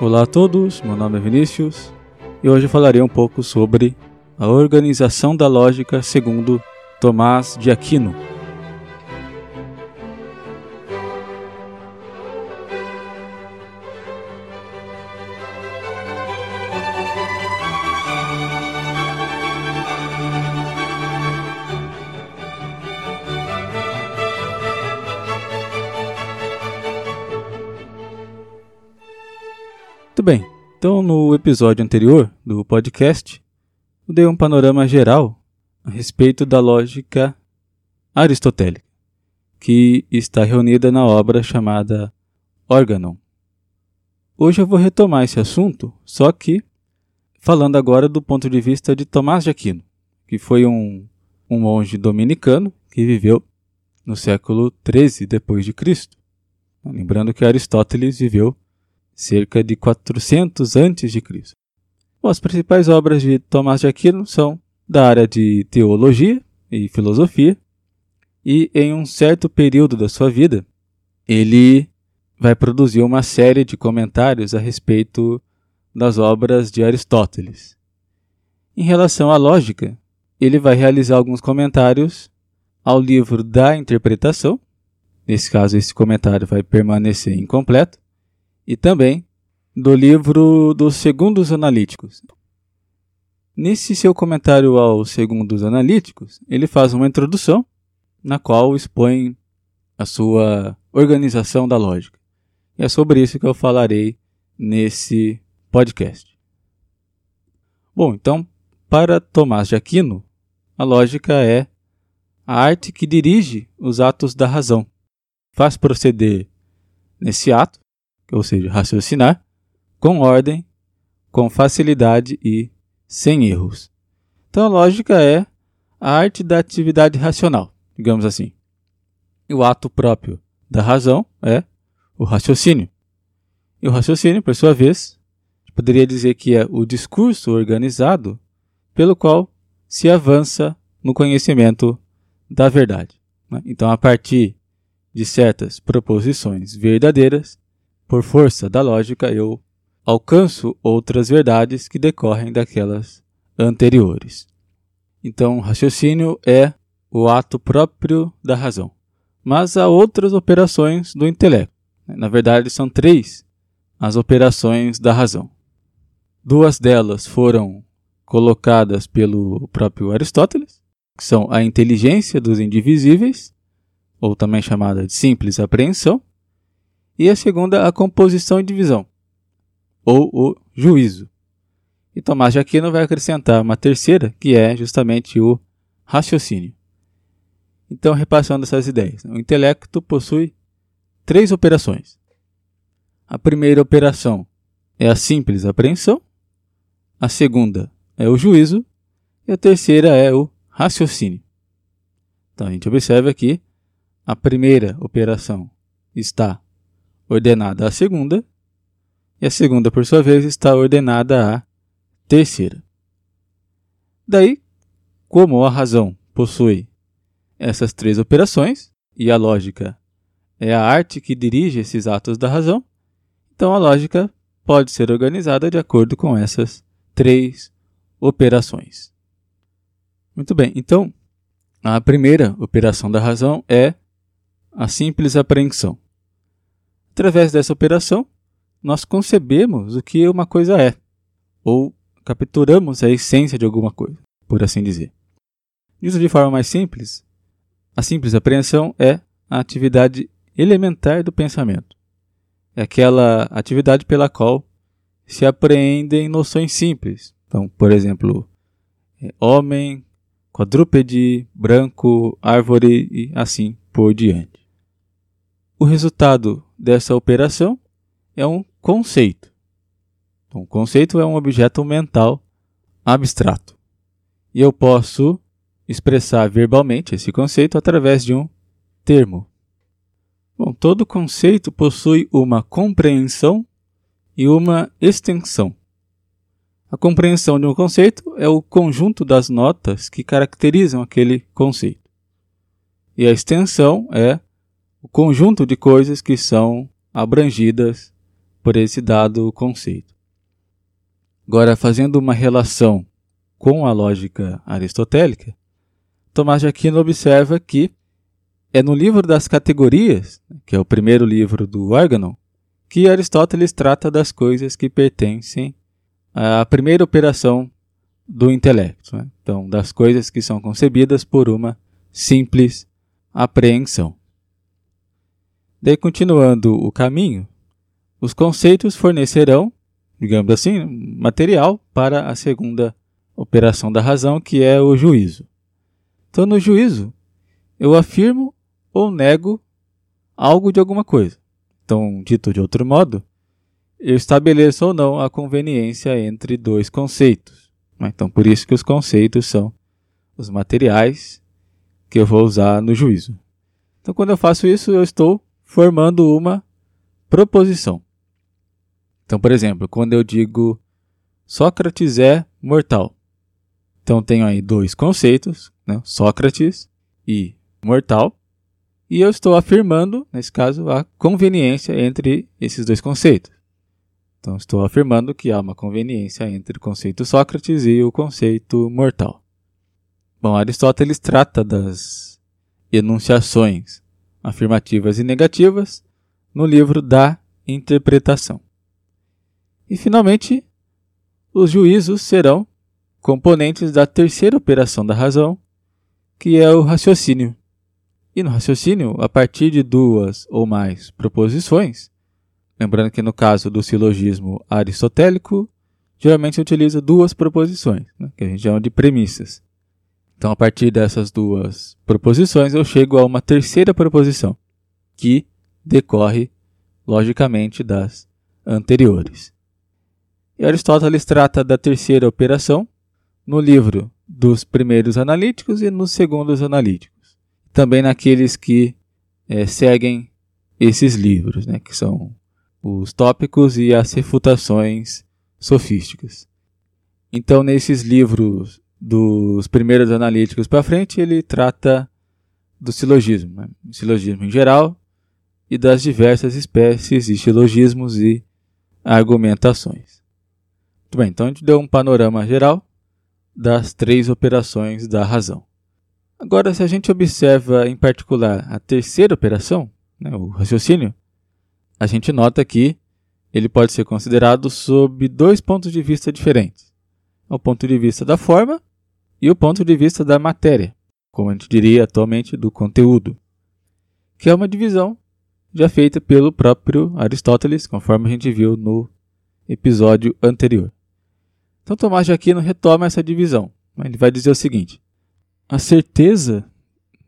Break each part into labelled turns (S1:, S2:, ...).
S1: Olá a todos, meu nome é Vinícius e hoje falarei um pouco sobre a organização da lógica segundo Tomás de Aquino. Então no episódio anterior do podcast, eu dei um panorama geral a respeito da lógica aristotélica, que está reunida na obra chamada Organon. Hoje eu vou retomar esse assunto, só que falando agora do ponto de vista de Tomás de Aquino, que foi um, um monge dominicano que viveu no século 13 depois de Cristo. Lembrando que Aristóteles viveu cerca de 400 a.C. As principais obras de Tomás de Aquino são da área de teologia e filosofia, e em um certo período da sua vida, ele vai produzir uma série de comentários a respeito das obras de Aristóteles. Em relação à lógica, ele vai realizar alguns comentários ao livro da interpretação. Nesse caso, esse comentário vai permanecer incompleto e também do livro dos Segundos Analíticos. Nesse seu comentário aos Segundos Analíticos, ele faz uma introdução na qual expõe a sua organização da lógica. E é sobre isso que eu falarei nesse podcast. Bom, então, para Tomás de Aquino, a lógica é a arte que dirige os atos da razão, faz proceder nesse ato ou seja, raciocinar, com ordem, com facilidade e sem erros. Então a lógica é a arte da atividade racional, digamos assim. E o ato próprio da razão é o raciocínio. E o raciocínio, por sua vez, poderia dizer que é o discurso organizado pelo qual se avança no conhecimento da verdade. Né? Então, a partir de certas proposições verdadeiras, por força da lógica, eu alcanço outras verdades que decorrem daquelas anteriores. Então, raciocínio é o ato próprio da razão. Mas há outras operações do intelecto. Na verdade, são três as operações da razão. Duas delas foram colocadas pelo próprio Aristóteles, que são a inteligência dos indivisíveis, ou também chamada de simples apreensão, e a segunda, a composição e divisão, ou o juízo. E Tomás de Aquino vai acrescentar uma terceira, que é justamente o raciocínio. Então, repassando essas ideias, o intelecto possui três operações. A primeira operação é a simples apreensão, a segunda é o juízo e a terceira é o raciocínio. Então a gente observa que a primeira operação está ordenada à segunda, e a segunda, por sua vez, está ordenada à terceira. Daí, como a razão possui essas três operações, e a lógica é a arte que dirige esses atos da razão, então a lógica pode ser organizada de acordo com essas três operações. Muito bem, então a primeira operação da razão é a simples apreensão. Através dessa operação, nós concebemos o que uma coisa é, ou capturamos a essência de alguma coisa, por assim dizer. Dito de forma mais simples, a simples apreensão é a atividade elementar do pensamento. É aquela atividade pela qual se apreendem noções simples. Então, por exemplo, é homem, quadrúpede, branco, árvore e assim por diante. O resultado dessa operação é um conceito. Então, conceito é um objeto mental abstrato. E eu posso expressar verbalmente esse conceito através de um termo. Bom, todo conceito possui uma compreensão e uma extensão. A compreensão de um conceito é o conjunto das notas que caracterizam aquele conceito. E a extensão é o conjunto de coisas que são abrangidas por esse dado conceito. Agora, fazendo uma relação com a lógica aristotélica, Tomás de Aquino observa que é no livro das categorias, que é o primeiro livro do órgão, que Aristóteles trata das coisas que pertencem à primeira operação do intelecto. Né? Então, das coisas que são concebidas por uma simples apreensão. Daí, continuando o caminho, os conceitos fornecerão, digamos assim, material para a segunda operação da razão, que é o juízo. Então, no juízo, eu afirmo ou nego algo de alguma coisa. Então, dito de outro modo, eu estabeleço ou não a conveniência entre dois conceitos. Né? Então, por isso que os conceitos são os materiais que eu vou usar no juízo. Então, quando eu faço isso, eu estou formando uma proposição. Então, por exemplo, quando eu digo Sócrates é mortal. Então, tenho aí dois conceitos, né? Sócrates e mortal. E eu estou afirmando, nesse caso, a conveniência entre esses dois conceitos. Então, estou afirmando que há uma conveniência entre o conceito Sócrates e o conceito mortal. Bom, Aristóteles trata das enunciações afirmativas e negativas no livro da interpretação. E, finalmente, os juízos serão componentes da terceira operação da razão, que é o raciocínio. E no raciocínio, a partir de duas ou mais proposições, Lembrando que no caso do silogismo aristotélico, geralmente se utiliza duas proposições, né, que a gente chama de premissas. Então, a partir dessas duas proposições, eu chego a uma terceira proposição, que decorre, logicamente, das anteriores. E Aristóteles trata da terceira operação no livro dos primeiros analíticos e nos segundos analíticos. Também naqueles que é, seguem esses livros, né, que são os tópicos e as refutações sofísticas. Então, nesses livros dos primeiros analíticos para frente, ele trata do silogismo, né? silogismo em geral e das diversas espécies de silogismos e argumentações. Muito bem, então a gente deu um panorama geral das três operações da razão. Agora, se a gente observa em particular a terceira operação, né, o raciocínio, a gente nota que ele pode ser considerado sob dois pontos de vista diferentes: o ponto de vista da forma e o ponto de vista da matéria, como a gente diria atualmente do conteúdo, que é uma divisão já feita pelo próprio Aristóteles, conforme a gente viu no episódio anterior. Então Tomás de Aquino retoma essa divisão. Ele vai dizer o seguinte: a certeza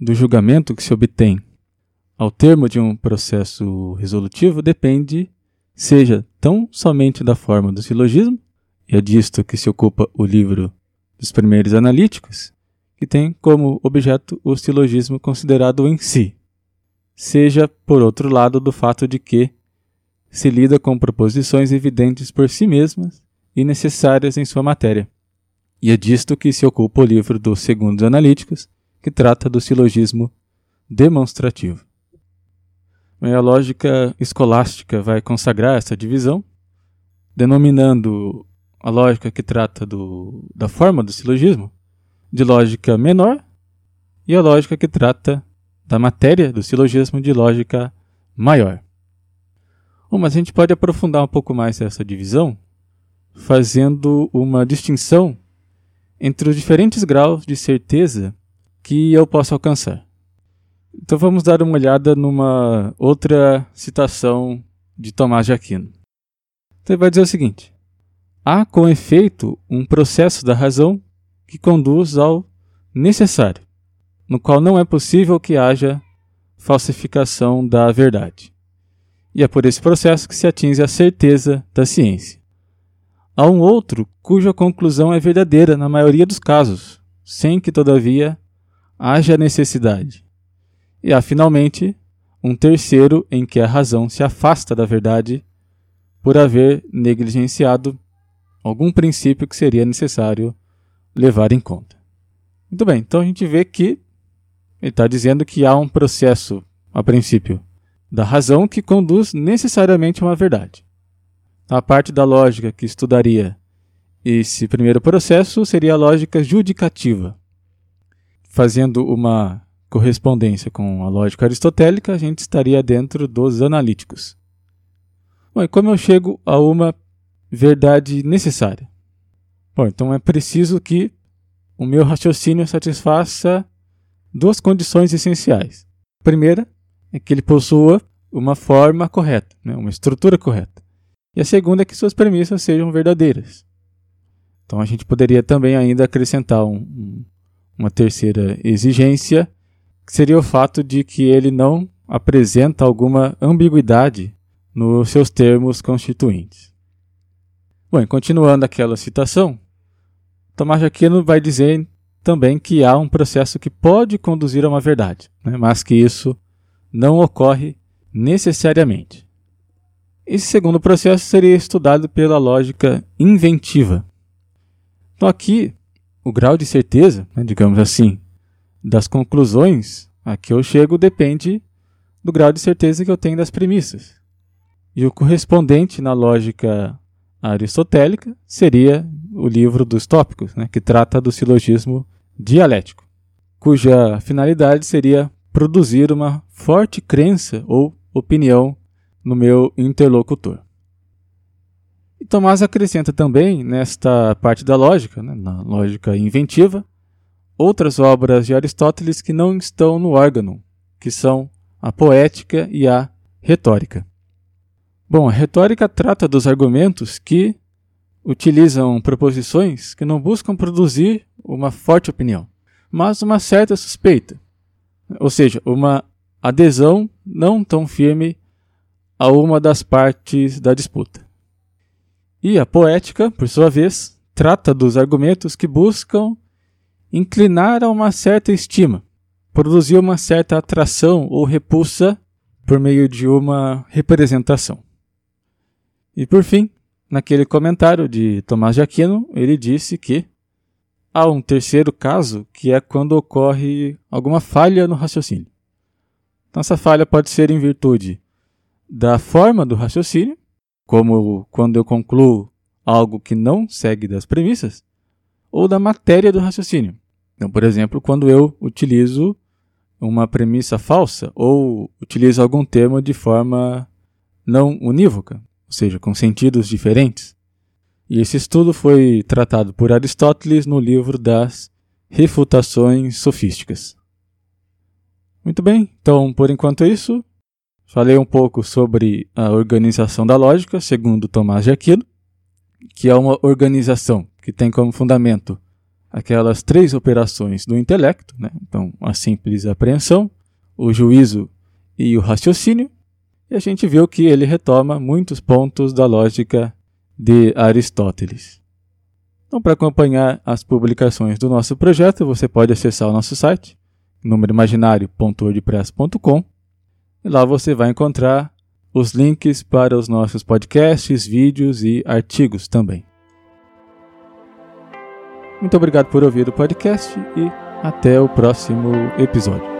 S1: do julgamento que se obtém ao termo de um processo resolutivo depende, seja tão somente da forma do silogismo, e é disto que se ocupa o livro dos primeiros analíticos, que tem como objeto o silogismo considerado em si, seja, por outro lado, do fato de que se lida com proposições evidentes por si mesmas e necessárias em sua matéria. E é disto que se ocupa o livro dos segundos analíticos, que trata do silogismo demonstrativo. A lógica escolástica vai consagrar essa divisão, denominando a lógica que trata do, da forma do silogismo de lógica menor e a lógica que trata da matéria do silogismo de lógica maior. Bom, mas a gente pode aprofundar um pouco mais essa divisão fazendo uma distinção entre os diferentes graus de certeza que eu posso alcançar. Então vamos dar uma olhada numa outra citação de Tomás de Aquino. Então ele vai dizer o seguinte: há com efeito um processo da razão que conduz ao necessário, no qual não é possível que haja falsificação da verdade. E é por esse processo que se atinge a certeza da ciência. Há um outro cuja conclusão é verdadeira na maioria dos casos, sem que, todavia, haja necessidade. E há, finalmente, um terceiro em que a razão se afasta da verdade por haver negligenciado algum princípio que seria necessário levar em conta. Muito bem, então a gente vê que ele está dizendo que há um processo, a princípio, da razão que conduz necessariamente a uma verdade. A parte da lógica que estudaria esse primeiro processo seria a lógica judicativa. Fazendo uma correspondência com a lógica aristotélica, a gente estaria dentro dos analíticos. Bom, e como eu chego a uma verdade necessária? Bom, então é preciso que o meu raciocínio satisfaça duas condições essenciais. A primeira é que ele possua uma forma correta, né, uma estrutura correta. E a segunda é que suas premissas sejam verdadeiras. Então a gente poderia também ainda acrescentar um, um, uma terceira exigência, que seria o fato de que ele não apresenta alguma ambiguidade nos seus termos constituintes. Bom, continuando aquela citação, Tomás de Aquino vai dizer também que há um processo que pode conduzir a uma verdade, né, mas que isso não ocorre necessariamente. Esse segundo processo seria estudado pela lógica inventiva. Então, aqui, o grau de certeza, né, digamos assim, das conclusões a que eu chego depende do grau de certeza que eu tenho das premissas. E o correspondente na lógica aristotélica seria o livro dos tópicos, né, que trata do silogismo dialético, cuja finalidade seria produzir uma forte crença ou opinião no meu interlocutor. E Tomás acrescenta também, nesta parte da lógica, né, na lógica inventiva, outras obras de Aristóteles que não estão no órgão, que são a poética e a retórica. Bom, a retórica trata dos argumentos que utilizam proposições que não buscam produzir uma forte opinião, mas uma certa suspeita, ou seja, uma adesão não tão firme a uma das partes da disputa. E a poética, por sua vez, trata dos argumentos que buscam inclinar a uma certa estima, produzir uma certa atração ou repulsa por meio de uma representação. E por fim, naquele comentário de Tomás de Aquino, ele disse que há um terceiro caso que é quando ocorre alguma falha no raciocínio. Então, essa falha pode ser em virtude da forma do raciocínio, como quando eu concluo algo que não segue das premissas, ou da matéria do raciocínio. Então, por exemplo, quando eu utilizo uma premissa falsa ou utilizo algum termo de forma não unívoca, ou seja, com sentidos diferentes. E esse estudo foi tratado por Aristóteles no livro das Refutações Sofísticas. Muito bem, então por enquanto é isso. Falei um pouco sobre a organização da lógica, segundo Tomás de Aquino, que é uma organização que tem como fundamento aquelas três operações do intelecto, né? então a simples apreensão, o juízo e o raciocínio, e a gente viu que ele retoma muitos pontos da lógica de Aristóteles. Então, para acompanhar as publicações do nosso projeto, você pode acessar o nosso site, númeroimaginário.wordpress.com, e lá você vai encontrar os links para os nossos podcasts, vídeos e artigos também. Muito obrigado por ouvir o podcast e até o próximo episódio.